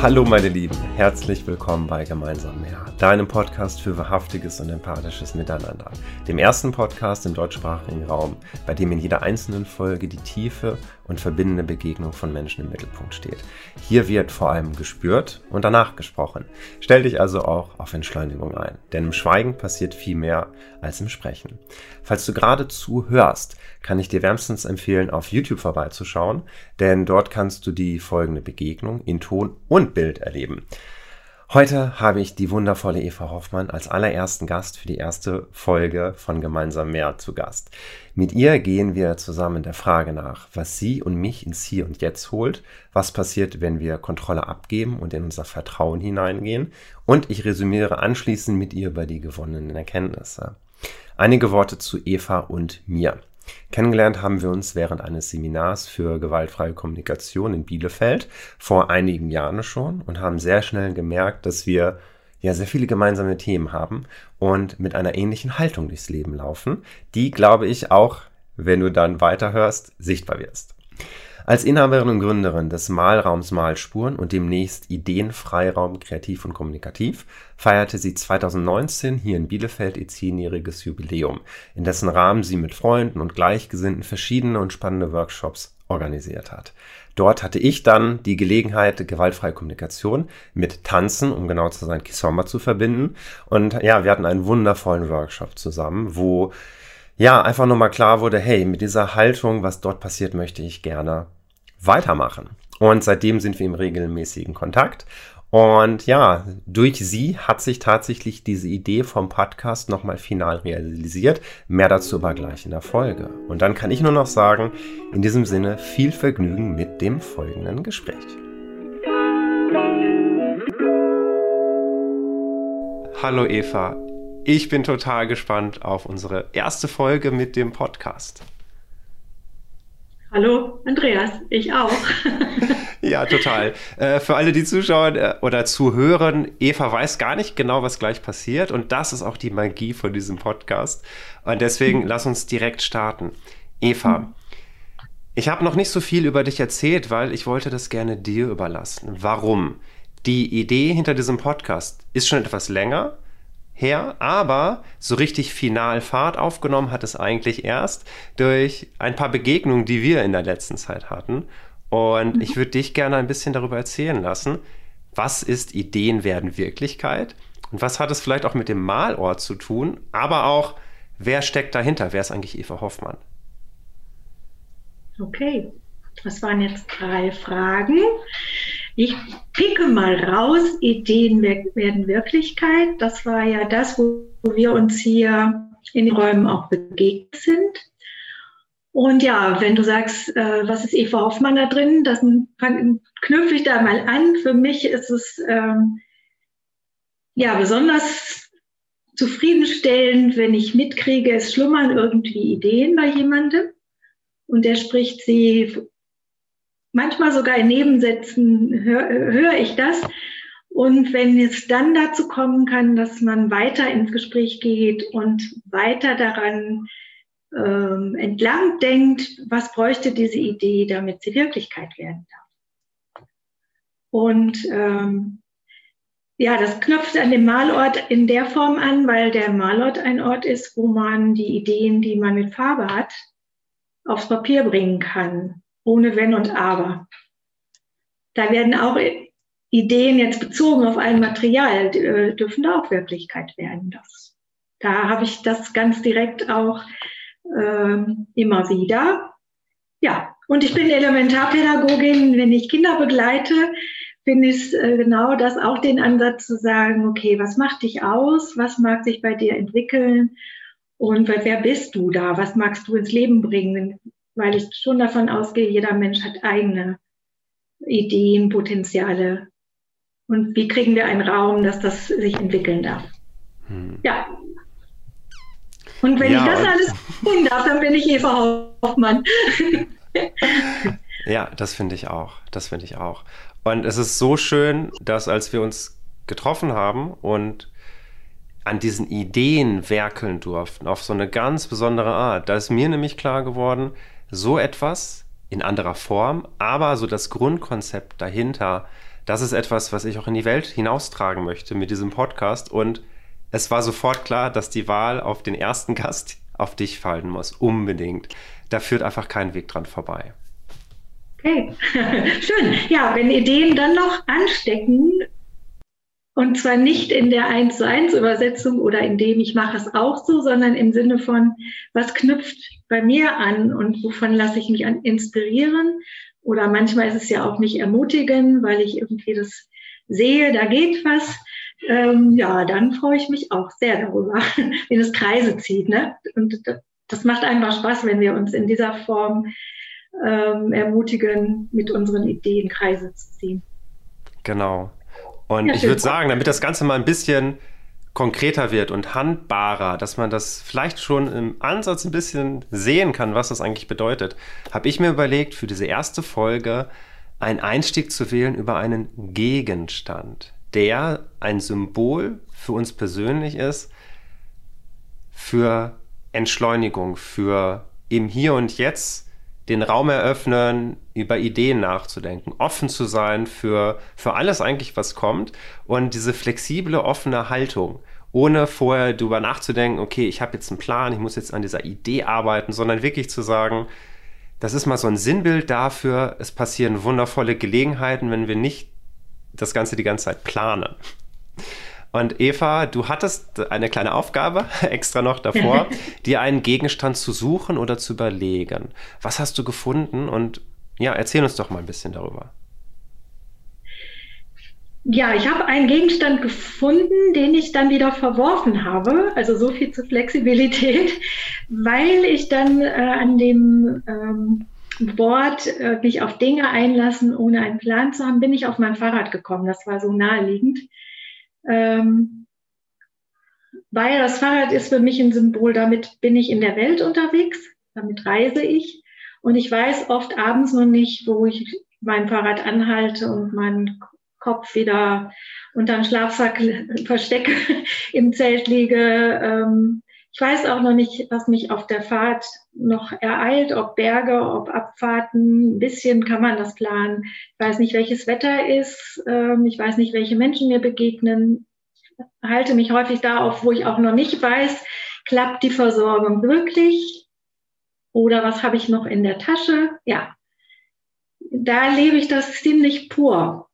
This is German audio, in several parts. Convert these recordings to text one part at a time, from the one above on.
Hallo meine Lieben, herzlich willkommen bei Gemeinsam mehr, deinem Podcast für wahrhaftiges und empathisches Miteinander. Dem ersten Podcast im deutschsprachigen Raum, bei dem in jeder einzelnen Folge die tiefe und verbindende Begegnung von Menschen im Mittelpunkt steht. Hier wird vor allem gespürt und danach gesprochen. Stell dich also auch auf Entschleunigung ein, denn im Schweigen passiert viel mehr als im Sprechen. Falls du gerade zuhörst, kann ich dir wärmstens empfehlen, auf YouTube vorbeizuschauen, denn dort kannst du die folgende Begegnung in Ton und Bild erleben. Heute habe ich die wundervolle Eva Hoffmann als allerersten Gast für die erste Folge von Gemeinsam mehr zu Gast. Mit ihr gehen wir zusammen der Frage nach, was sie und mich ins Hier und Jetzt holt, was passiert, wenn wir Kontrolle abgeben und in unser Vertrauen hineingehen und ich resümiere anschließend mit ihr über die gewonnenen Erkenntnisse. Einige Worte zu Eva und mir. Kennengelernt haben wir uns während eines Seminars für gewaltfreie Kommunikation in Bielefeld vor einigen Jahren schon und haben sehr schnell gemerkt, dass wir ja sehr viele gemeinsame Themen haben und mit einer ähnlichen Haltung durchs Leben laufen, die, glaube ich, auch, wenn du dann weiterhörst, sichtbar wirst. Als Inhaberin und Gründerin des Malraums Malspuren und demnächst Ideenfreiraum Kreativ und Kommunikativ feierte sie 2019 hier in Bielefeld ihr zehnjähriges Jubiläum, in dessen Rahmen sie mit Freunden und Gleichgesinnten verschiedene und spannende Workshops organisiert hat. Dort hatte ich dann die Gelegenheit, gewaltfreie Kommunikation mit Tanzen, um genau zu sein, Kisomba zu verbinden. Und ja, wir hatten einen wundervollen Workshop zusammen, wo ja einfach nochmal klar wurde, hey, mit dieser Haltung, was dort passiert, möchte ich gerne weitermachen. Und seitdem sind wir im regelmäßigen Kontakt. Und ja, durch sie hat sich tatsächlich diese Idee vom Podcast nochmal final realisiert. Mehr dazu aber gleich in der Folge. Und dann kann ich nur noch sagen, in diesem Sinne viel Vergnügen mit dem folgenden Gespräch. Hallo Eva, ich bin total gespannt auf unsere erste Folge mit dem Podcast. Hallo Andreas, ich auch. ja, total. Äh, für alle, die zuschauen äh, oder zuhören, Eva weiß gar nicht genau, was gleich passiert. Und das ist auch die Magie von diesem Podcast. Und deswegen mhm. lass uns direkt starten. Eva, mhm. ich habe noch nicht so viel über dich erzählt, weil ich wollte das gerne dir überlassen. Warum? Die Idee hinter diesem Podcast ist schon etwas länger her, aber so richtig final Fahrt aufgenommen hat es eigentlich erst durch ein paar Begegnungen, die wir in der letzten Zeit hatten. Und mhm. ich würde dich gerne ein bisschen darüber erzählen lassen, was ist Ideen werden Wirklichkeit und was hat es vielleicht auch mit dem Malort zu tun, aber auch, wer steckt dahinter? Wer ist eigentlich Eva Hoffmann? Okay, das waren jetzt drei Fragen. Ich picke mal raus, Ideen werden Wirklichkeit. Das war ja das, wo wir uns hier in den Räumen auch begegnet sind. Und ja, wenn du sagst, äh, was ist Eva Hoffmann da drin, dann knüpfe ich da mal an. Für mich ist es ähm, ja besonders zufriedenstellend, wenn ich mitkriege, es schlummern irgendwie Ideen bei jemandem und der spricht sie manchmal sogar in Nebensätzen höre hör ich das. Und wenn es dann dazu kommen kann, dass man weiter ins Gespräch geht und weiter daran ähm, entlang denkt, was bräuchte diese Idee, damit sie Wirklichkeit werden darf. Und ähm, ja, das knüpft an dem Malort in der Form an, weil der Malort ein Ort ist, wo man die Ideen, die man mit Farbe hat, aufs Papier bringen kann ohne Wenn und Aber. Da werden auch Ideen jetzt bezogen auf ein Material, äh, dürfen da auch Wirklichkeit werden. Das, da habe ich das ganz direkt auch äh, immer wieder. Ja, und ich bin Elementarpädagogin. Wenn ich Kinder begleite, finde ich äh, genau das auch den Ansatz zu sagen, okay, was macht dich aus? Was mag sich bei dir entwickeln? Und wer bist du da? Was magst du ins Leben bringen? Weil ich schon davon ausgehe, jeder Mensch hat eigene Ideen, Potenziale. Und wie kriegen wir einen Raum, dass das sich entwickeln darf? Hm. Ja. Und wenn ja, ich das alles tun darf, dann bin ich Eva Hoffmann. ja, das finde ich auch. Das finde ich auch. Und es ist so schön, dass als wir uns getroffen haben und an diesen Ideen werkeln durften, auf so eine ganz besondere Art. Da ist mir nämlich klar geworden, so etwas in anderer Form, aber so das Grundkonzept dahinter, das ist etwas, was ich auch in die Welt hinaustragen möchte mit diesem Podcast. Und es war sofort klar, dass die Wahl auf den ersten Gast auf dich fallen muss. Unbedingt. Da führt einfach kein Weg dran vorbei. Okay, schön. Ja, wenn Ideen dann noch anstecken, und zwar nicht in der 1 zu 1 Übersetzung oder in dem ich mache es auch so, sondern im Sinne von, was knüpft bei mir an und wovon lasse ich mich an inspirieren? Oder manchmal ist es ja auch nicht ermutigen, weil ich irgendwie das sehe, da geht was. Ähm, ja, dann freue ich mich auch sehr darüber, wenn es Kreise zieht. Ne? Und das macht einfach Spaß, wenn wir uns in dieser Form ähm, ermutigen, mit unseren Ideen Kreise zu ziehen. Genau. Und ja, ich würde sagen, damit das Ganze mal ein bisschen konkreter wird und handbarer, dass man das vielleicht schon im Ansatz ein bisschen sehen kann, was das eigentlich bedeutet, habe ich mir überlegt, für diese erste Folge einen Einstieg zu wählen über einen Gegenstand, der ein Symbol für uns persönlich ist, für Entschleunigung, für im Hier und Jetzt den Raum eröffnen, über Ideen nachzudenken, offen zu sein für, für alles eigentlich, was kommt und diese flexible, offene Haltung, ohne vorher darüber nachzudenken, okay, ich habe jetzt einen Plan, ich muss jetzt an dieser Idee arbeiten, sondern wirklich zu sagen, das ist mal so ein Sinnbild dafür, es passieren wundervolle Gelegenheiten, wenn wir nicht das Ganze die ganze Zeit planen. Und Eva, du hattest eine kleine Aufgabe extra noch davor, dir einen Gegenstand zu suchen oder zu überlegen. Was hast du gefunden? Und ja, erzähl uns doch mal ein bisschen darüber. Ja, ich habe einen Gegenstand gefunden, den ich dann wieder verworfen habe. Also so viel zur Flexibilität, weil ich dann äh, an dem ähm, Wort äh, mich auf Dinge einlassen, ohne einen Plan zu haben, bin ich auf mein Fahrrad gekommen. Das war so naheliegend. Ähm, weil das Fahrrad ist für mich ein Symbol, damit bin ich in der Welt unterwegs, damit reise ich. Und ich weiß oft abends noch nicht, wo ich mein Fahrrad anhalte und meinen Kopf wieder unterm Schlafsack verstecke, im Zelt liege. Ähm, ich weiß auch noch nicht, was mich auf der Fahrt noch ereilt, ob Berge, ob Abfahrten. Ein bisschen kann man das planen. Ich weiß nicht, welches Wetter ist. Ähm, ich weiß nicht, welche Menschen mir begegnen. Ich halte mich häufig da auf, wo ich auch noch nicht weiß, klappt die Versorgung wirklich? Oder was habe ich noch in der Tasche? Ja, da lebe ich das ziemlich pur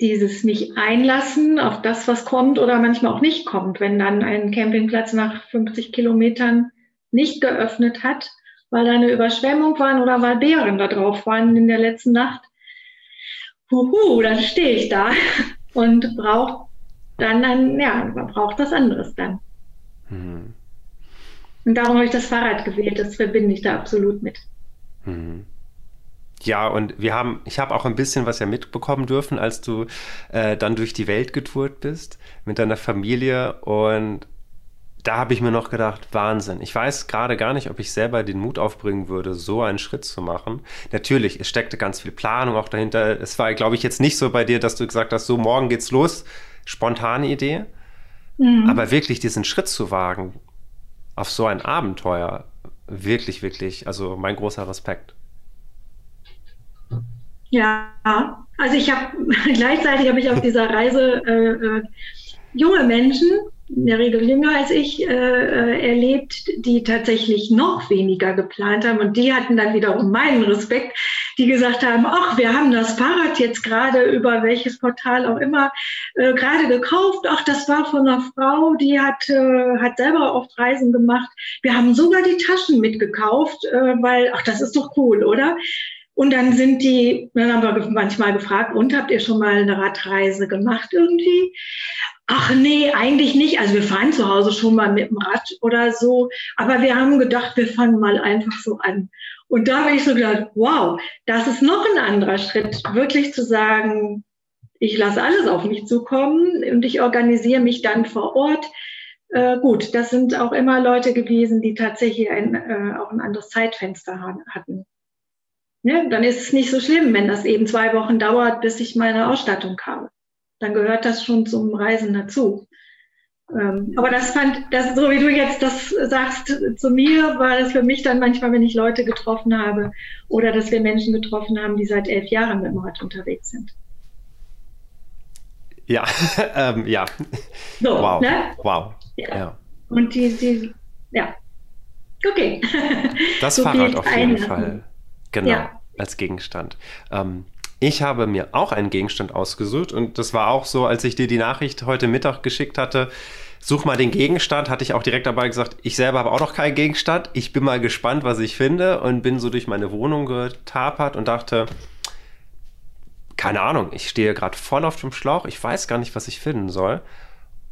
dieses mich einlassen auf das, was kommt oder manchmal auch nicht kommt, wenn dann ein Campingplatz nach 50 Kilometern nicht geöffnet hat, weil da eine Überschwemmung war oder weil Bären da drauf waren in der letzten Nacht. Huhu, dann stehe ich da und brauche dann ein, ja, man braucht was anderes dann. Mhm. Und darum habe ich das Fahrrad gewählt, das verbinde ich da absolut mit. Mhm. Ja, und wir haben, ich habe auch ein bisschen was ja mitbekommen dürfen, als du äh, dann durch die Welt getourt bist mit deiner Familie. Und da habe ich mir noch gedacht, Wahnsinn. Ich weiß gerade gar nicht, ob ich selber den Mut aufbringen würde, so einen Schritt zu machen. Natürlich, es steckte ganz viel Planung auch dahinter. Es war, glaube ich, jetzt nicht so bei dir, dass du gesagt hast, so morgen geht's los, spontane Idee. Mhm. Aber wirklich diesen Schritt zu wagen auf so ein Abenteuer, wirklich, wirklich, also mein großer Respekt. Ja, also ich habe gleichzeitig habe ich auf dieser Reise äh, äh, junge Menschen, in der Regel jünger als ich, äh, äh, erlebt, die tatsächlich noch weniger geplant haben. Und die hatten dann wiederum meinen Respekt, die gesagt haben, ach, wir haben das Fahrrad jetzt gerade über welches Portal auch immer äh, gerade gekauft. Ach, das war von einer Frau, die hat, äh, hat selber oft Reisen gemacht. Wir haben sogar die Taschen mitgekauft, äh, weil, ach, das ist doch cool, oder? Und dann sind die, dann haben wir manchmal gefragt, und habt ihr schon mal eine Radreise gemacht irgendwie? Ach nee, eigentlich nicht. Also wir fahren zu Hause schon mal mit dem Rad oder so. Aber wir haben gedacht, wir fangen mal einfach so an. Und da habe ich so gedacht, wow, das ist noch ein anderer Schritt, wirklich zu sagen, ich lasse alles auf mich zukommen und ich organisiere mich dann vor Ort. Äh, gut, das sind auch immer Leute gewesen, die tatsächlich ein, äh, auch ein anderes Zeitfenster hatten. Ne, dann ist es nicht so schlimm, wenn das eben zwei Wochen dauert, bis ich meine Ausstattung habe. Dann gehört das schon zum Reisen dazu. Ähm, aber das fand, das, so wie du jetzt das sagst zu mir, war das für mich dann manchmal, wenn ich Leute getroffen habe oder dass wir Menschen getroffen haben, die seit elf Jahren mit dem Rad unterwegs sind. Ja, ähm, ja. So, wow. Ne? Wow. Ja. ja. Und die, die, ja. Okay. Das so Fahrrad auf jeden Fall. Genau. Ja. Als Gegenstand. Ähm, ich habe mir auch einen Gegenstand ausgesucht und das war auch so, als ich dir die Nachricht heute Mittag geschickt hatte. Such mal den Gegenstand, hatte ich auch direkt dabei gesagt, ich selber habe auch noch keinen Gegenstand. Ich bin mal gespannt, was ich finde und bin so durch meine Wohnung getapert und dachte, keine Ahnung, ich stehe gerade voll auf dem Schlauch, ich weiß gar nicht, was ich finden soll.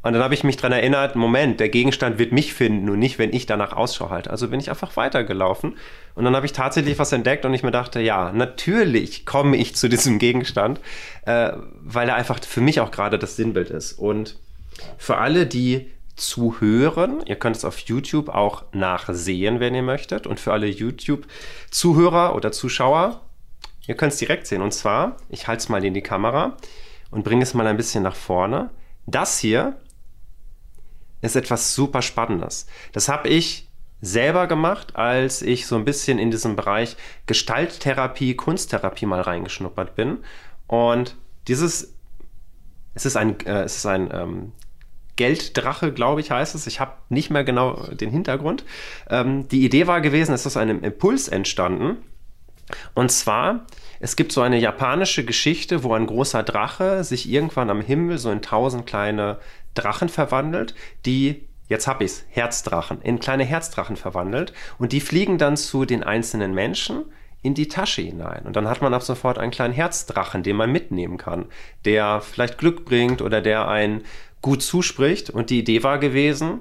Und dann habe ich mich daran erinnert, Moment, der Gegenstand wird mich finden und nicht, wenn ich danach Ausschau halte. Also bin ich einfach weitergelaufen und dann habe ich tatsächlich was entdeckt und ich mir dachte, ja, natürlich komme ich zu diesem Gegenstand, äh, weil er einfach für mich auch gerade das Sinnbild ist. Und für alle, die zuhören, ihr könnt es auf YouTube auch nachsehen, wenn ihr möchtet. Und für alle YouTube-Zuhörer oder Zuschauer, ihr könnt es direkt sehen. Und zwar, ich halte es mal in die Kamera und bringe es mal ein bisschen nach vorne. Das hier ist etwas super Spannendes. Das habe ich selber gemacht, als ich so ein bisschen in diesem Bereich Gestalttherapie, Kunsttherapie mal reingeschnuppert bin. Und dieses, es ist ein, äh, es ist ein ähm, Gelddrache, glaube ich, heißt es. Ich habe nicht mehr genau den Hintergrund. Ähm, die Idee war gewesen, es ist einem Impuls entstanden. Und zwar, es gibt so eine japanische Geschichte, wo ein großer Drache sich irgendwann am Himmel so in tausend kleine Drachen verwandelt, die jetzt hab ich's, Herzdrachen, in kleine Herzdrachen verwandelt und die fliegen dann zu den einzelnen Menschen in die Tasche hinein. Und dann hat man ab sofort einen kleinen Herzdrachen, den man mitnehmen kann, der vielleicht Glück bringt oder der einen gut zuspricht. Und die Idee war gewesen,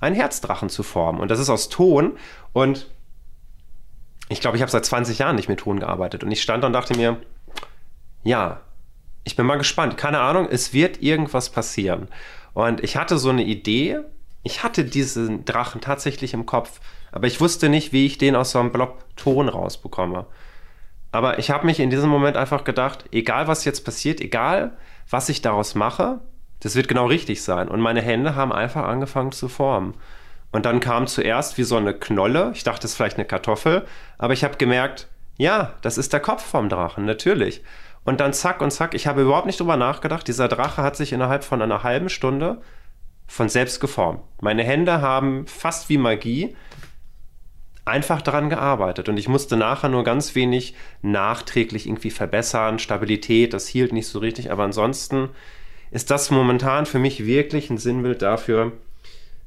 einen Herzdrachen zu formen. Und das ist aus Ton. Und ich glaube, ich habe seit 20 Jahren nicht mit Ton gearbeitet. Und ich stand und dachte mir, ja, ich bin mal gespannt. Keine Ahnung, es wird irgendwas passieren. Und ich hatte so eine Idee. Ich hatte diesen Drachen tatsächlich im Kopf, aber ich wusste nicht, wie ich den aus so einem Blob Ton rausbekomme. Aber ich habe mich in diesem Moment einfach gedacht, egal was jetzt passiert, egal was ich daraus mache, das wird genau richtig sein. Und meine Hände haben einfach angefangen zu formen. Und dann kam zuerst wie so eine Knolle. Ich dachte, es ist vielleicht eine Kartoffel. Aber ich habe gemerkt, ja, das ist der Kopf vom Drachen, natürlich. Und dann zack und zack, ich habe überhaupt nicht drüber nachgedacht. Dieser Drache hat sich innerhalb von einer halben Stunde von selbst geformt. Meine Hände haben fast wie Magie einfach daran gearbeitet und ich musste nachher nur ganz wenig nachträglich irgendwie verbessern. Stabilität, das hielt nicht so richtig, aber ansonsten ist das momentan für mich wirklich ein Sinnbild dafür,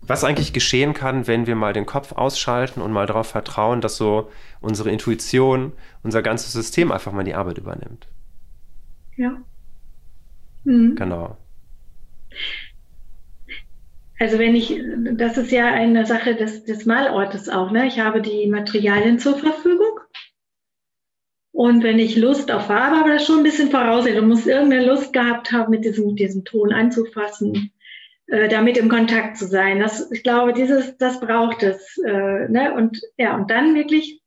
was eigentlich geschehen kann, wenn wir mal den Kopf ausschalten und mal darauf vertrauen, dass so unsere Intuition, unser ganzes System einfach mal die Arbeit übernimmt. Ja. Mhm. Genau. Also wenn ich, das ist ja eine Sache des, des Malortes auch, ne? Ich habe die Materialien zur Verfügung. Und wenn ich Lust auf Farbe habe, das schon ein bisschen voraussehen. Du musst irgendeine Lust gehabt haben, mit diesem, diesem Ton anzufassen, äh, damit im Kontakt zu sein. Das, ich glaube, dieses, das braucht es. Äh, ne? Und ja, und dann wirklich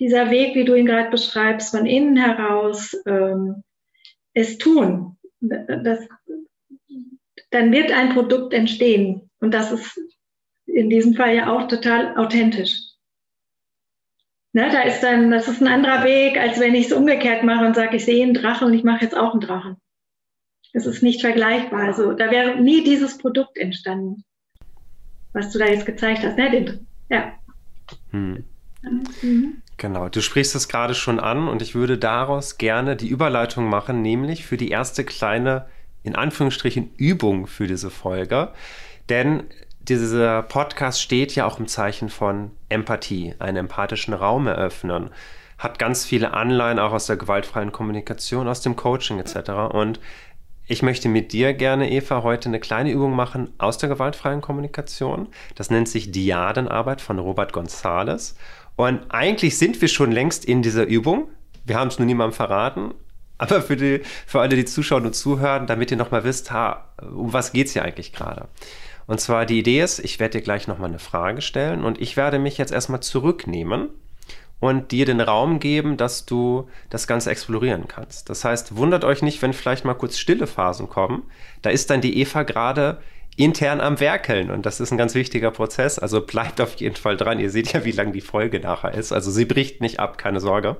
dieser Weg, wie du ihn gerade beschreibst, von innen heraus, ähm, es tun. Das, dann wird ein Produkt entstehen. Und das ist in diesem Fall ja auch total authentisch. Ne, da ist dann, das ist ein anderer Weg, als wenn ich es umgekehrt mache und sage, ich sehe einen Drachen und ich mache jetzt auch einen Drachen. Das ist nicht vergleichbar. Also da wäre nie dieses Produkt entstanden, was du da jetzt gezeigt hast. Ne? Ja. Hm. Mhm. Genau, du sprichst es gerade schon an und ich würde daraus gerne die Überleitung machen, nämlich für die erste kleine, in Anführungsstrichen, Übung für diese Folge. Denn dieser Podcast steht ja auch im Zeichen von Empathie, einen empathischen Raum eröffnen, hat ganz viele Anleihen auch aus der gewaltfreien Kommunikation, aus dem Coaching etc. Und ich möchte mit dir gerne, Eva, heute eine kleine Übung machen aus der gewaltfreien Kommunikation. Das nennt sich Diadenarbeit von Robert Gonzales. Und eigentlich sind wir schon längst in dieser Übung. Wir haben es nur niemandem verraten. Aber für, die, für alle, die zuschauen und zuhören, damit ihr nochmal wisst, ha, um was geht es hier eigentlich gerade? Und zwar die Idee ist, ich werde dir gleich nochmal eine Frage stellen und ich werde mich jetzt erstmal zurücknehmen und dir den Raum geben, dass du das Ganze explorieren kannst. Das heißt, wundert euch nicht, wenn vielleicht mal kurz stille Phasen kommen. Da ist dann die Eva gerade intern am Werkeln und das ist ein ganz wichtiger Prozess. Also bleibt auf jeden Fall dran. Ihr seht ja, wie lang die Folge nachher ist. Also sie bricht nicht ab, keine Sorge.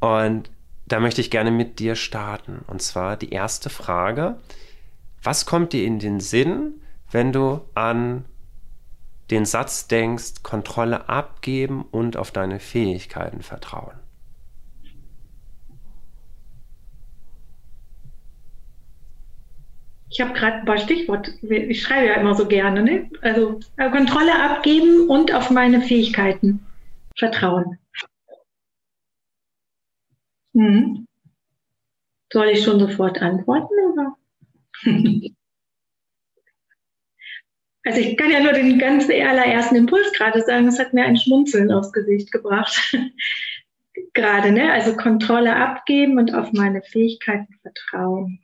Und da möchte ich gerne mit dir starten. Und zwar die erste Frage. Was kommt dir in den Sinn, wenn du an den Satz denkst, Kontrolle abgeben und auf deine Fähigkeiten vertrauen? Ich habe gerade ein paar Stichworte. Ich schreibe ja immer so gerne. Ne? Also äh, Kontrolle abgeben und auf meine Fähigkeiten vertrauen. Hm. Soll ich schon sofort antworten? Oder? Also ich kann ja nur den ganz allerersten Impuls gerade sagen, es hat mir ein Schmunzeln aufs Gesicht gebracht. gerade, ne? Also Kontrolle abgeben und auf meine Fähigkeiten vertrauen.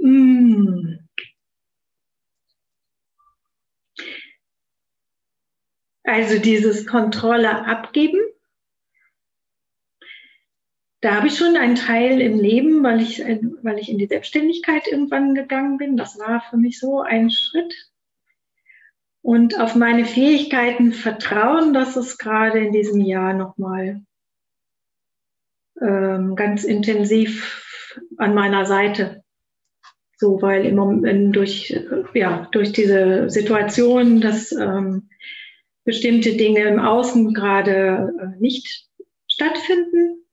Hm. Also dieses Kontrolle abgeben. Da habe ich schon einen Teil im Leben, weil ich, weil ich in die Selbstständigkeit irgendwann gegangen bin. Das war für mich so ein Schritt. Und auf meine Fähigkeiten vertrauen, das ist gerade in diesem Jahr nochmal ähm, ganz intensiv an meiner Seite. So, weil im Moment durch, ja, durch diese Situation, dass ähm, bestimmte Dinge im Außen gerade äh, nicht stattfinden,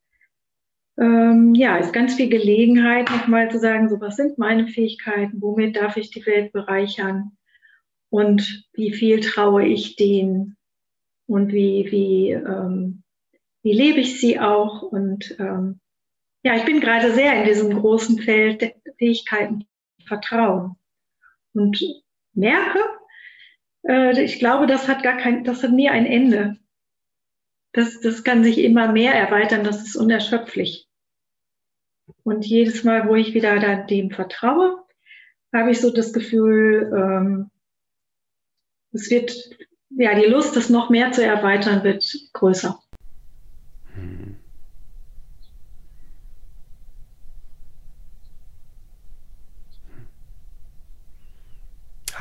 ähm, ja, ist ganz viel Gelegenheit, nochmal zu sagen, so was sind meine Fähigkeiten, womit darf ich die Welt bereichern? Und wie viel traue ich denen? Und wie, wie, ähm, wie lebe ich sie auch? Und ähm, ja, ich bin gerade sehr in diesem großen Feld der Fähigkeiten Vertrauen. Und merke, äh, ich glaube, das hat gar kein, das hat nie ein Ende. Das, das kann sich immer mehr erweitern, das ist unerschöpflich. Und jedes Mal, wo ich wieder dem vertraue, habe ich so das Gefühl, ähm, es wird, ja, die Lust, das noch mehr zu erweitern, wird größer.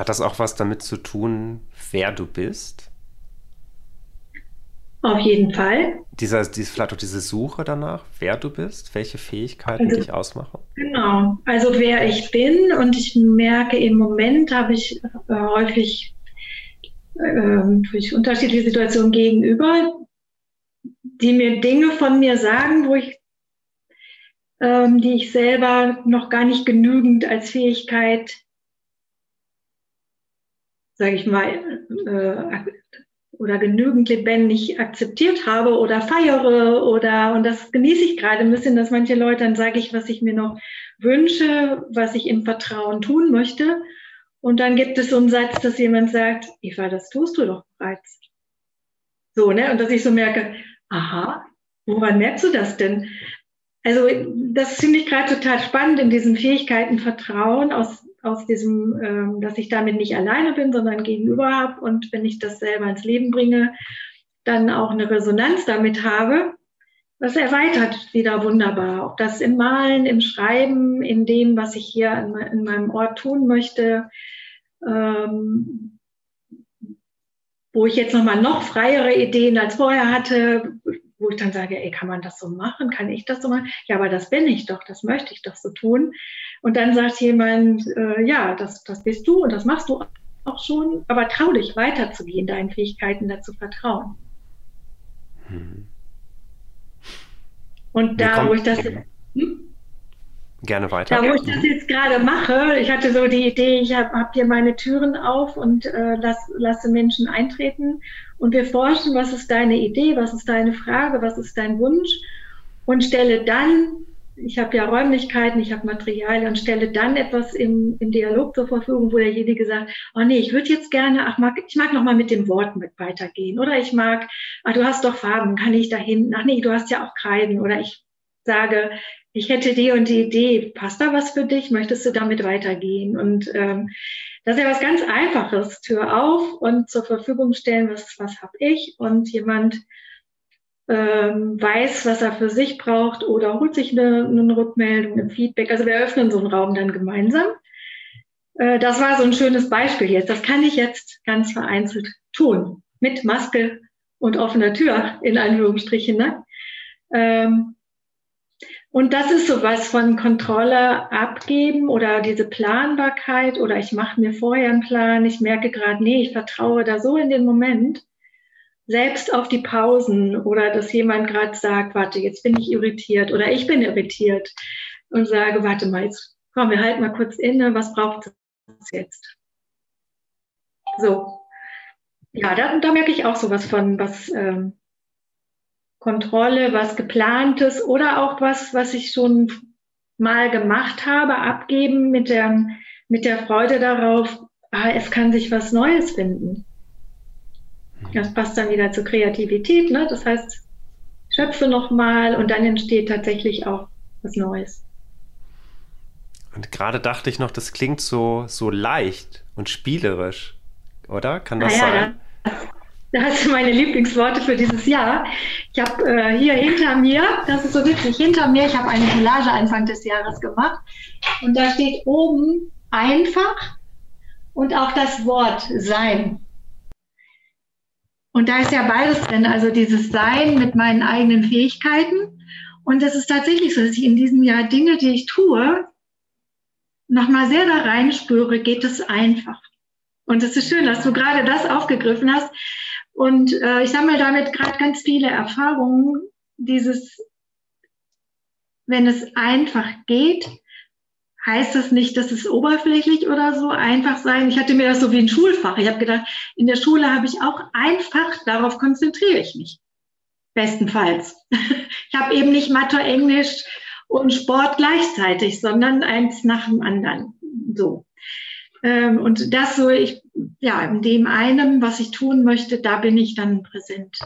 Hat das auch was damit zu tun, wer du bist? Auf jeden Fall. Dieser, diese, vielleicht auch diese Suche danach, wer du bist, welche Fähigkeiten also, dich ausmachen. Genau, also wer ich bin und ich merke im Moment habe ich äh, häufig äh, durch unterschiedliche Situationen gegenüber, die mir Dinge von mir sagen, wo ich, ähm, die ich selber noch gar nicht genügend als Fähigkeit sage ich mal, äh, oder genügend lebendig akzeptiert habe oder feiere oder und das genieße ich gerade ein bisschen, dass manche Leute dann sage ich, was ich mir noch wünsche, was ich im Vertrauen tun möchte. Und dann gibt es so einen Satz, dass jemand sagt, Eva, das tust du doch bereits. So, ne? Und dass ich so merke, aha, woran merkst du das denn? Also, das finde ich gerade total spannend in diesen Fähigkeiten Vertrauen aus aus diesem, ähm, dass ich damit nicht alleine bin, sondern gegenüber habe und wenn ich das selber ins Leben bringe, dann auch eine Resonanz damit habe. Das erweitert wieder wunderbar. Ob das im Malen, im Schreiben, in dem, was ich hier in, in meinem Ort tun möchte, ähm, wo ich jetzt nochmal noch freiere Ideen als vorher hatte, wo ich dann sage, ey, kann man das so machen? Kann ich das so machen? Ja, aber das bin ich doch, das möchte ich doch so tun. Und dann sagt jemand, äh, ja, das, das bist du und das machst du auch schon, aber trau dich weiterzugehen, deinen Fähigkeiten dazu vertrauen. Hm. Und da, wo ich das. Hm? Gerne weiter. Da, wo ich das jetzt gerade mache, ich hatte so die Idee, ich habe hab hier meine Türen auf und äh, lass, lasse Menschen eintreten und wir forschen, was ist deine Idee, was ist deine Frage, was ist dein Wunsch und stelle dann ich habe ja Räumlichkeiten, ich habe Materialien und stelle dann etwas im, im Dialog zur Verfügung, wo derjenige sagt, oh nee, ich würde jetzt gerne, ach, mag, ich mag noch mal mit dem Wort mit weitergehen. Oder ich mag, ach, du hast doch Farben, kann ich da hinten, ach nee, du hast ja auch Kreiden. Oder ich sage, ich hätte die und die Idee, passt da was für dich? Möchtest du damit weitergehen? Und ähm, das ist ja was ganz Einfaches. Tür auf und zur Verfügung stellen, was, was habe ich? Und jemand ähm, weiß, was er für sich braucht oder holt sich eine, eine Rückmeldung, ein Feedback. Also wir öffnen so einen Raum dann gemeinsam. Äh, das war so ein schönes Beispiel jetzt. Das kann ich jetzt ganz vereinzelt tun. Mit Maske und offener Tür, in Anführungsstrichen. Ne? Ähm, und das ist sowas von Kontrolle abgeben oder diese Planbarkeit oder ich mache mir vorher einen Plan, ich merke gerade, nee, ich vertraue da so in den Moment, selbst auf die Pausen oder dass jemand gerade sagt, warte, jetzt bin ich irritiert oder ich bin irritiert und sage, warte mal, jetzt komm, wir halten mal kurz inne, was braucht es jetzt? So. Ja, da, da merke ich auch sowas von, was ähm, Kontrolle, was geplantes oder auch was, was ich schon mal gemacht habe, abgeben mit der, mit der Freude darauf, ah, es kann sich was Neues finden. Das passt dann wieder zur Kreativität, ne? Das heißt, schöpfe nochmal und dann entsteht tatsächlich auch was Neues. Und gerade dachte ich noch, das klingt so, so leicht und spielerisch, oder? Kann das ah, ja, sein? Ja. Das sind meine Lieblingsworte für dieses Jahr. Ich habe äh, hier hinter mir, das ist so witzig, hinter mir, ich habe eine Collage Anfang des Jahres gemacht und da steht oben einfach und auch das Wort sein. Und da ist ja beides drin, also dieses Sein mit meinen eigenen Fähigkeiten. Und es ist tatsächlich so, dass ich in diesem Jahr Dinge, die ich tue, nochmal sehr da reinspüre, geht es einfach. Und es ist schön, dass du gerade das aufgegriffen hast, und äh, ich sammle damit gerade ganz viele Erfahrungen, dieses, wenn es einfach geht, heißt das nicht, dass es oberflächlich oder so einfach sein. Ich hatte mir das so wie ein Schulfach. Ich habe gedacht, in der Schule habe ich auch einfach, darauf konzentriere ich mich. Bestenfalls. Ich habe eben nicht Mathe, Englisch und Sport gleichzeitig, sondern eins nach dem anderen. So. Ähm, und das so, ich, ja, in dem einen, was ich tun möchte, da bin ich dann präsent.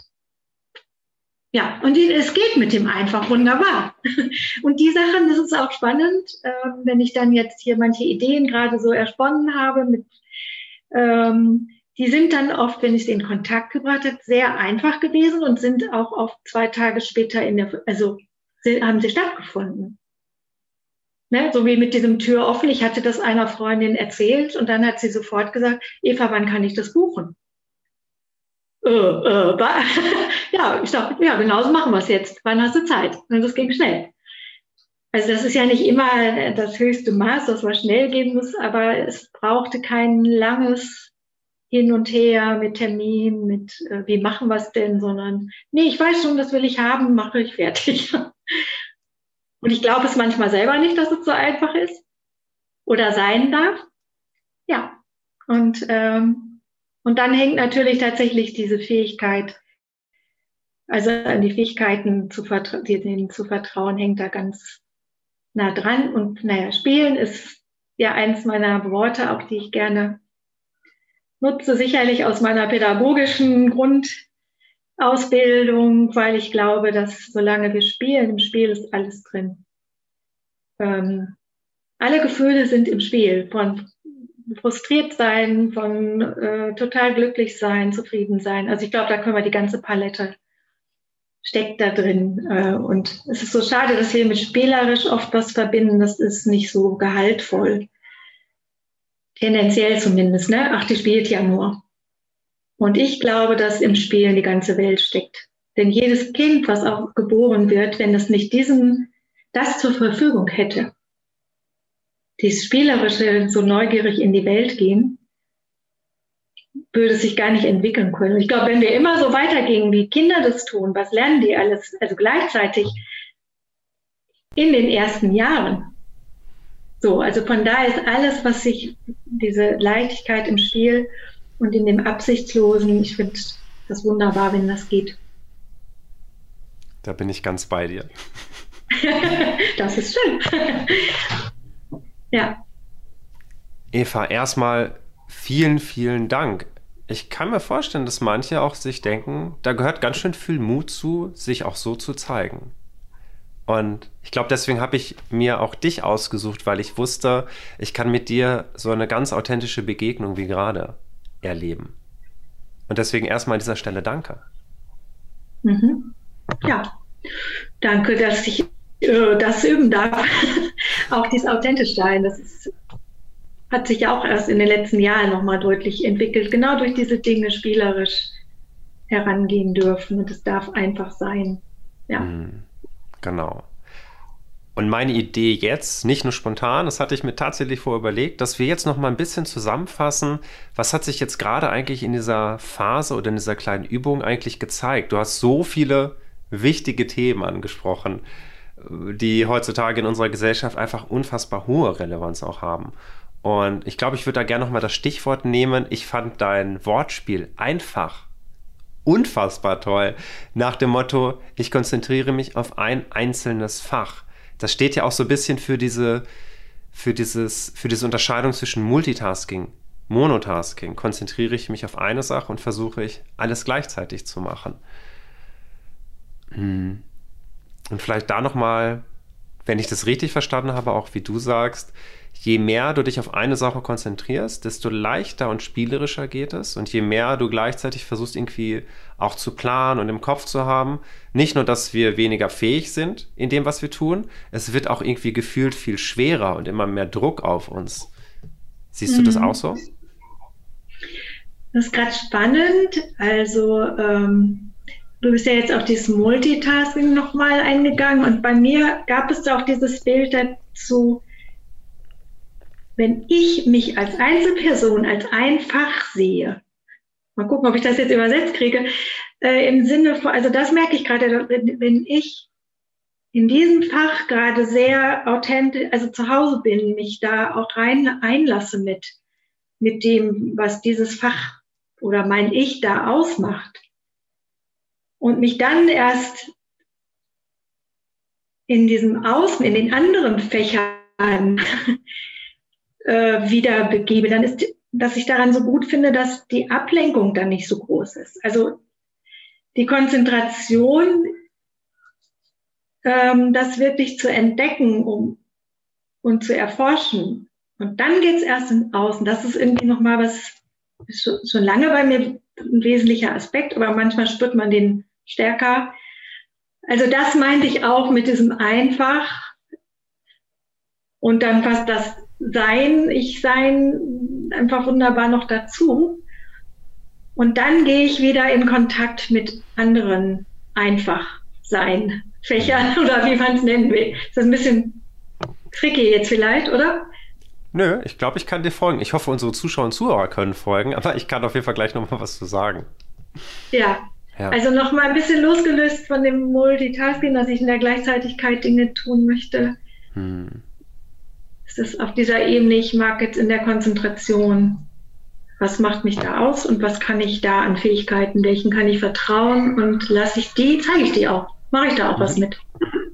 Ja, und es geht mit dem einfach wunderbar. Und die Sachen, das ist auch spannend, ähm, wenn ich dann jetzt hier manche Ideen gerade so ersponnen habe, mit, ähm, die sind dann oft, wenn ich sie in Kontakt gebracht habe, sehr einfach gewesen und sind auch oft zwei Tage später in der, also haben sie stattgefunden. Ne, so wie mit diesem Tür offen. Ich hatte das einer Freundin erzählt und dann hat sie sofort gesagt, Eva, wann kann ich das buchen? Äh, äh, ja, ich dachte, ja, genauso machen wir es jetzt. Wann hast du Zeit? Und das ging schnell. Also das ist ja nicht immer das höchste Maß, dass man schnell gehen muss, aber es brauchte kein langes Hin und Her mit Termin, mit äh, wie machen wir es denn, sondern nee, ich weiß schon, das will ich haben, mache ich fertig. Und ich glaube es manchmal selber nicht, dass es so einfach ist oder sein darf. Ja, und, ähm, und dann hängt natürlich tatsächlich diese Fähigkeit, also an die Fähigkeiten zu, vertra denen zu vertrauen, hängt da ganz nah dran. Und naja, Spielen ist ja eins meiner Worte, auch die ich gerne nutze, sicherlich aus meiner pädagogischen Grund, Ausbildung, weil ich glaube, dass solange wir spielen, im Spiel ist alles drin. Ähm, alle Gefühle sind im Spiel, von frustriert sein, von äh, total glücklich sein, zufrieden sein. Also ich glaube, da können wir die ganze Palette steckt da drin. Äh, und es ist so schade, dass wir mit spielerisch oft was verbinden. Das ist nicht so gehaltvoll. Tendenziell zumindest, ne? Ach, die spielt ja nur. Und ich glaube, dass im Spielen die ganze Welt steckt. Denn jedes Kind, was auch geboren wird, wenn es nicht diesen, das zur Verfügung hätte, dieses Spielerische, so neugierig in die Welt gehen, würde sich gar nicht entwickeln können. Ich glaube, wenn wir immer so weitergehen, wie Kinder das tun, was lernen die alles, also gleichzeitig in den ersten Jahren. So, also von da ist alles, was sich, diese Leichtigkeit im Spiel und in dem Absichtslosen, ich finde das wunderbar, wenn das geht. Da bin ich ganz bei dir. das ist schön. ja. Eva, erstmal vielen, vielen Dank. Ich kann mir vorstellen, dass manche auch sich denken, da gehört ganz schön viel Mut zu, sich auch so zu zeigen. Und ich glaube, deswegen habe ich mir auch dich ausgesucht, weil ich wusste, ich kann mit dir so eine ganz authentische Begegnung wie gerade erleben. Und deswegen erstmal an dieser Stelle danke. Mhm. ja, danke, dass ich das üben darf. auch dieses authentisch sein, das ist, hat sich ja auch erst in den letzten Jahren nochmal deutlich entwickelt, genau durch diese Dinge spielerisch herangehen dürfen und es darf einfach sein. Ja. Mhm. Genau. Und meine Idee jetzt, nicht nur spontan, das hatte ich mir tatsächlich vor überlegt, dass wir jetzt noch mal ein bisschen zusammenfassen, was hat sich jetzt gerade eigentlich in dieser Phase oder in dieser kleinen Übung eigentlich gezeigt? Du hast so viele wichtige Themen angesprochen, die heutzutage in unserer Gesellschaft einfach unfassbar hohe Relevanz auch haben. Und ich glaube, ich würde da gerne noch mal das Stichwort nehmen. Ich fand dein Wortspiel einfach unfassbar toll. Nach dem Motto, ich konzentriere mich auf ein einzelnes Fach das steht ja auch so ein bisschen für diese, für dieses, für diese Unterscheidung zwischen Multitasking, Monotasking. Konzentriere ich mich auf eine Sache und versuche ich alles gleichzeitig zu machen. Hm. Und vielleicht da nochmal, wenn ich das richtig verstanden habe, auch wie du sagst, je mehr du dich auf eine Sache konzentrierst, desto leichter und spielerischer geht es. Und je mehr du gleichzeitig versuchst, irgendwie auch zu planen und im Kopf zu haben, nicht nur, dass wir weniger fähig sind in dem, was wir tun, es wird auch irgendwie gefühlt viel schwerer und immer mehr Druck auf uns. Siehst mhm. du das mhm. auch so? Das ist gerade spannend. Also, ähm, du bist ja jetzt auf dieses Multitasking nochmal eingegangen und bei mir gab es auch dieses Bild dazu, wenn ich mich als Einzelperson, als einfach sehe, mal gucken, ob ich das jetzt übersetzt kriege, äh, im Sinne von, also das merke ich gerade, wenn, wenn ich in diesem Fach gerade sehr authentisch, also zu Hause bin, mich da auch rein einlasse mit, mit dem, was dieses Fach oder mein Ich da ausmacht. Und mich dann erst in diesem Außen, in den anderen Fächern äh, wieder begebe, dann ist, dass ich daran so gut finde, dass die Ablenkung dann nicht so groß ist. Also die Konzentration, ähm, das wirklich zu entdecken um, und zu erforschen. Und dann geht's erst in Außen. Das ist irgendwie nochmal was, schon lange bei mir ein wesentlicher Aspekt, aber manchmal spürt man den stärker. Also das meinte ich auch mit diesem einfach. Und dann passt das sein, ich sein einfach wunderbar noch dazu. Und dann gehe ich wieder in Kontakt mit anderen einfach sein Fächern oder wie man es nennen will. Ist das ein bisschen tricky jetzt vielleicht, oder? Nö, ich glaube, ich kann dir folgen. Ich hoffe, unsere Zuschauer und Zuhörer können folgen, aber ich kann auf jeden Fall gleich noch mal was zu sagen. Ja, ja. also noch mal ein bisschen losgelöst von dem Multitasking, dass ich in der Gleichzeitigkeit Dinge tun möchte. Hm es ist auf dieser Ebene, ich mag jetzt in der Konzentration, was macht mich da aus und was kann ich da an Fähigkeiten, welchen kann ich vertrauen und lasse ich die, zeige ich die auch, mache ich da auch mhm. was mit.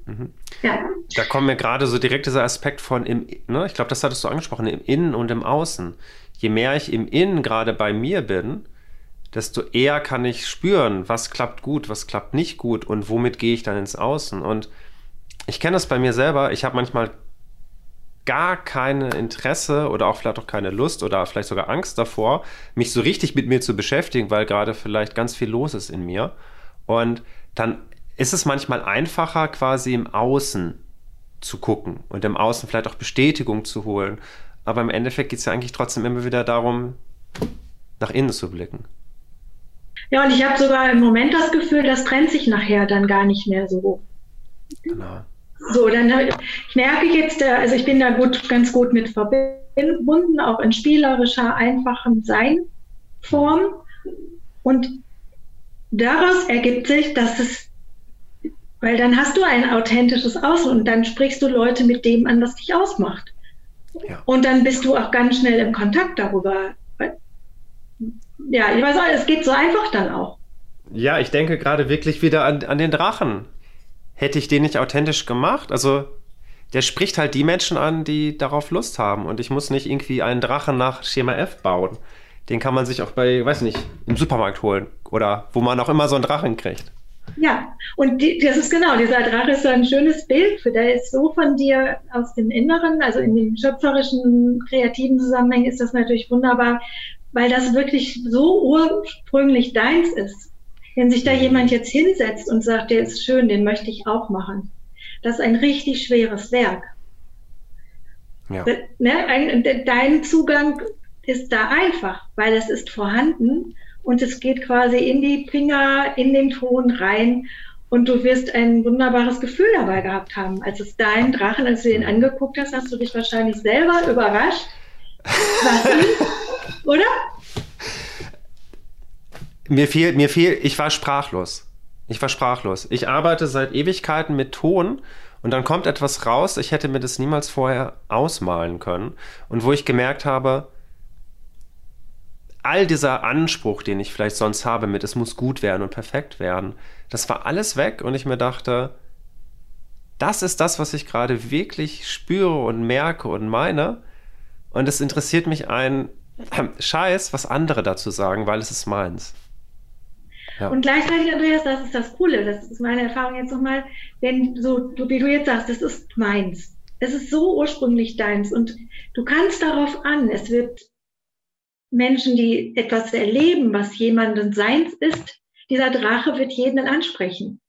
Mhm. Ja. Da kommt mir gerade so direkt dieser Aspekt von im, ne, ich glaube, das hattest du angesprochen, im Innen und im Außen. Je mehr ich im Innen gerade bei mir bin, desto eher kann ich spüren, was klappt gut, was klappt nicht gut und womit gehe ich dann ins Außen. Und ich kenne das bei mir selber. Ich habe manchmal gar keine Interesse oder auch vielleicht auch keine Lust oder vielleicht sogar Angst davor, mich so richtig mit mir zu beschäftigen, weil gerade vielleicht ganz viel los ist in mir. Und dann ist es manchmal einfacher, quasi im Außen zu gucken und im Außen vielleicht auch Bestätigung zu holen. Aber im Endeffekt geht es ja eigentlich trotzdem immer wieder darum, nach innen zu blicken. Ja, und ich habe sogar im Moment das Gefühl, das trennt sich nachher dann gar nicht mehr so. Genau. So, dann ich merke ich jetzt, äh, also ich bin da gut, ganz gut mit verbunden, auch in spielerischer, einfachen Seinform. Und daraus ergibt sich, dass es, weil dann hast du ein authentisches Außen und dann sprichst du Leute mit dem an, was dich ausmacht. Ja. Und dann bist du auch ganz schnell im Kontakt darüber. Ja, ich weiß auch, es geht so einfach dann auch. Ja, ich denke gerade wirklich wieder an, an den Drachen hätte ich den nicht authentisch gemacht. Also der spricht halt die Menschen an, die darauf Lust haben. Und ich muss nicht irgendwie einen Drachen nach Schema F bauen. Den kann man sich auch bei, weiß nicht, im Supermarkt holen oder wo man auch immer so einen Drachen kriegt. Ja, und die, das ist genau, dieser Drache ist so ein schönes Bild, für der ist so von dir aus dem Inneren, also in den schöpferischen, kreativen Zusammenhängen ist das natürlich wunderbar, weil das wirklich so ursprünglich deins ist. Wenn sich da jemand jetzt hinsetzt und sagt, der ist schön, den möchte ich auch machen, das ist ein richtig schweres Werk. Ja. Ne, dein Zugang ist da einfach, weil es ist vorhanden und es geht quasi in die Finger, in den Ton rein und du wirst ein wunderbares Gefühl dabei gehabt haben. Als es dein Drachen, als du ihn angeguckt hast, hast du dich wahrscheinlich selber überrascht. Was oder? Mir fiel, mir fiel, ich war sprachlos. Ich war sprachlos. Ich arbeite seit Ewigkeiten mit Ton und dann kommt etwas raus, ich hätte mir das niemals vorher ausmalen können. Und wo ich gemerkt habe, all dieser Anspruch, den ich vielleicht sonst habe mit, es muss gut werden und perfekt werden, das war alles weg und ich mir dachte, das ist das, was ich gerade wirklich spüre und merke und meine. Und es interessiert mich ein Scheiß, was andere dazu sagen, weil es ist meins. Ja. Und gleichzeitig, Andreas, das ist das Coole, das ist meine Erfahrung jetzt nochmal, wenn so, wie du jetzt sagst, das ist meins. Es ist so ursprünglich deins und du kannst darauf an, es wird Menschen, die etwas erleben, was jemandem seins ist, dieser Drache wird jeden ansprechen.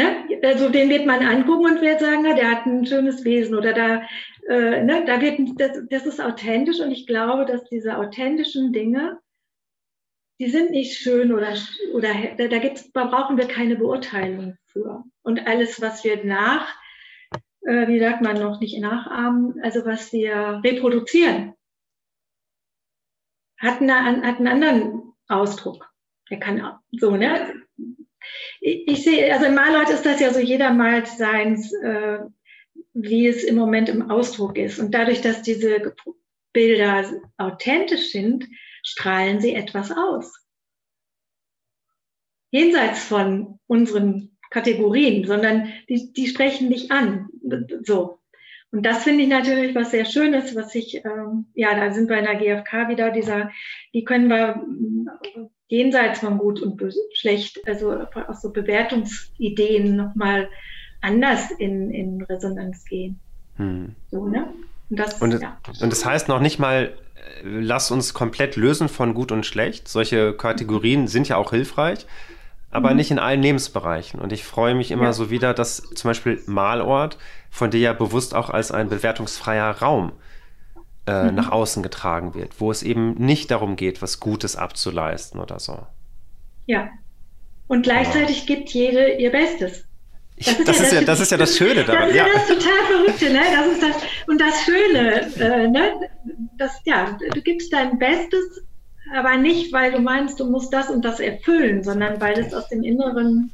Ne? Also den wird man angucken und wird sagen, na, der hat ein schönes Wesen oder da, äh, ne, da wird, das, das ist authentisch und ich glaube, dass diese authentischen Dinge die sind nicht schön oder, oder da, gibt's, da brauchen wir keine Beurteilung für. Und alles, was wir nach, äh, wie sagt man noch, nicht nachahmen, also was wir reproduzieren, hat, eine, hat einen anderen Ausdruck. Der kann so, ne? Ich, sehe, also in Malleut ist das ja so, jeder malt seins, äh, wie es im Moment im Ausdruck ist. Und dadurch, dass diese Bilder authentisch sind, strahlen sie etwas aus. Jenseits von unseren Kategorien, sondern die, die sprechen dich an. So. Und das finde ich natürlich was sehr Schönes, was ich, ähm, ja, da sind wir in der GfK wieder, dieser, wie können wir jenseits von gut und schlecht, also auch so Bewertungsideen nochmal anders in, in Resonanz gehen. Hm. So, ne? Und das, und, ja. und das heißt noch nicht mal lass uns komplett lösen von gut und schlecht. Solche Kategorien sind ja auch hilfreich, aber mhm. nicht in allen Lebensbereichen. Und ich freue mich immer ja. so wieder, dass zum Beispiel Malort von dir ja bewusst auch als ein bewertungsfreier Raum äh, mhm. nach außen getragen wird, wo es eben nicht darum geht, was Gutes abzuleisten oder so. Ja. Und gleichzeitig ja. gibt jede ihr Bestes. Das ist, das, ja, ist ja, das ist ja das Schöne daran. Das ist ja, das total Verrückte, ne? Das ist das, und das Schöne, äh, ne? Das, ja, du gibst dein Bestes, aber nicht, weil du meinst, du musst das und das erfüllen, sondern weil es aus dem Inneren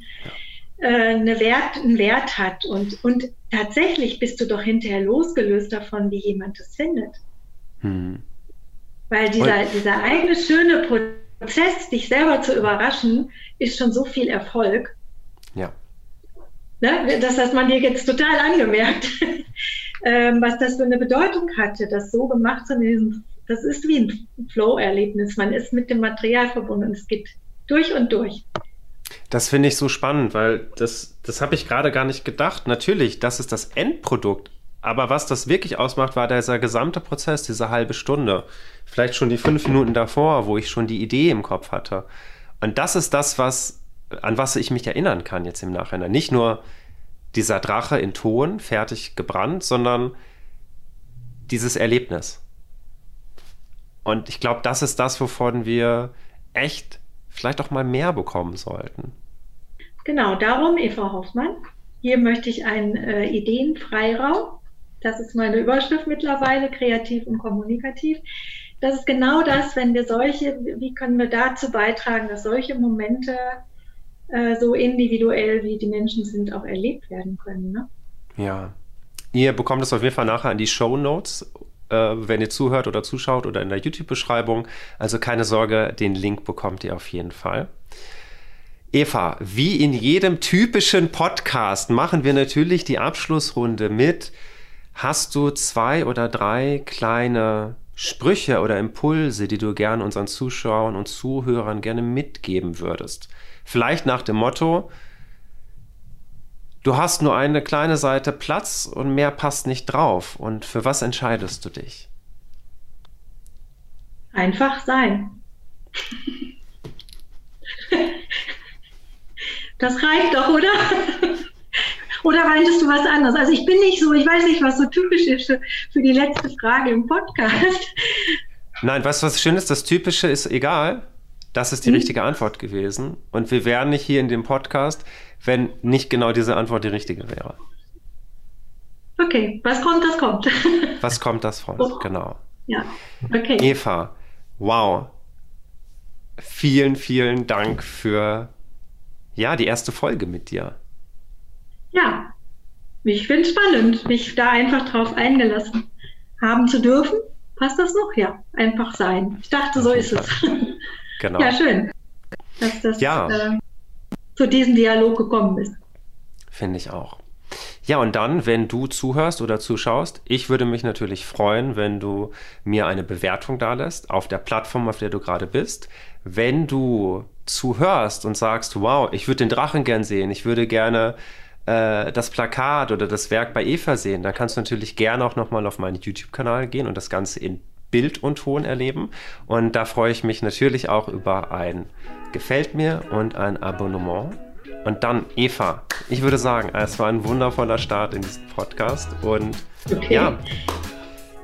äh, eine Wert, einen Wert hat. Und, und tatsächlich bist du doch hinterher losgelöst davon, wie jemand es findet. Hm. Weil dieser, dieser eigene schöne Prozess, dich selber zu überraschen, ist schon so viel Erfolg. Ja. Ne? Das hat man dir jetzt total angemerkt, ähm, was das für eine Bedeutung hatte, das so gemacht zu haben. Das ist wie ein Flow-Erlebnis. Man ist mit dem Material verbunden. Es geht durch und durch. Das finde ich so spannend, weil das, das habe ich gerade gar nicht gedacht. Natürlich, das ist das Endprodukt. Aber was das wirklich ausmacht, war dieser gesamte Prozess, diese halbe Stunde. Vielleicht schon die fünf Minuten davor, wo ich schon die Idee im Kopf hatte. Und das ist das, was an was ich mich erinnern kann jetzt im Nachhinein. Nicht nur dieser Drache in Ton, fertig gebrannt, sondern dieses Erlebnis. Und ich glaube, das ist das, wovon wir echt vielleicht auch mal mehr bekommen sollten. Genau, darum, Eva Hoffmann. Hier möchte ich einen äh, Ideenfreiraum. Das ist meine Überschrift mittlerweile, kreativ und kommunikativ. Das ist genau das, wenn wir solche, wie können wir dazu beitragen, dass solche Momente äh, so individuell, wie die Menschen sind, auch erlebt werden können. Ne? Ja. Ihr bekommt es auf jeden Fall nachher in die Show Notes, äh, wenn ihr zuhört oder zuschaut oder in der YouTube-Beschreibung. Also keine Sorge, den Link bekommt ihr auf jeden Fall. Eva, wie in jedem typischen Podcast machen wir natürlich die Abschlussrunde mit. Hast du zwei oder drei kleine Sprüche oder Impulse, die du gerne unseren Zuschauern und Zuhörern gerne mitgeben würdest? Vielleicht nach dem Motto, du hast nur eine kleine Seite Platz und mehr passt nicht drauf. Und für was entscheidest du dich? Einfach sein. Das reicht doch, oder? Oder meintest du was anderes? Also ich bin nicht so, ich weiß nicht, was so typisch ist für, die letzte Frage im Podcast. Nein, weißt du, was schön ist? Das Typische ist egal. Das ist die hm? richtige Antwort gewesen. Und wir wären nicht hier in dem Podcast, wenn nicht genau diese Antwort die richtige wäre. Okay, was kommt, das kommt. Was kommt, das kommt, oh. genau. Ja, okay. Eva, wow. Vielen, vielen Dank für ja, die erste Folge mit dir. Ja, ich finde es spannend, mich da einfach drauf eingelassen haben zu dürfen. Passt das noch? Ja, einfach sein. Ich dachte, so ist es. Genau. Ja, schön, dass das ja. äh, zu diesem Dialog gekommen ist. Finde ich auch. Ja, und dann, wenn du zuhörst oder zuschaust, ich würde mich natürlich freuen, wenn du mir eine Bewertung da lässt auf der Plattform, auf der du gerade bist. Wenn du zuhörst und sagst, wow, ich würde den Drachen gern sehen, ich würde gerne äh, das Plakat oder das Werk bei Eva sehen, dann kannst du natürlich gerne auch nochmal auf meinen YouTube-Kanal gehen und das Ganze in Bild und Ton erleben. Und da freue ich mich natürlich auch über ein Gefällt mir und ein Abonnement. Und dann, Eva, ich würde sagen, es war ein wundervoller Start in diesen Podcast. Und okay. ja,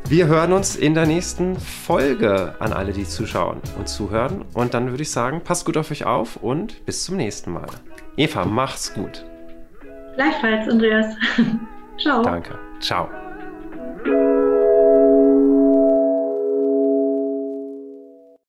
wir hören uns in der nächsten Folge an alle, die zuschauen und zuhören. Und dann würde ich sagen, passt gut auf euch auf und bis zum nächsten Mal. Eva, mach's gut. Gleichfalls, Andreas. Ciao. Danke. Ciao.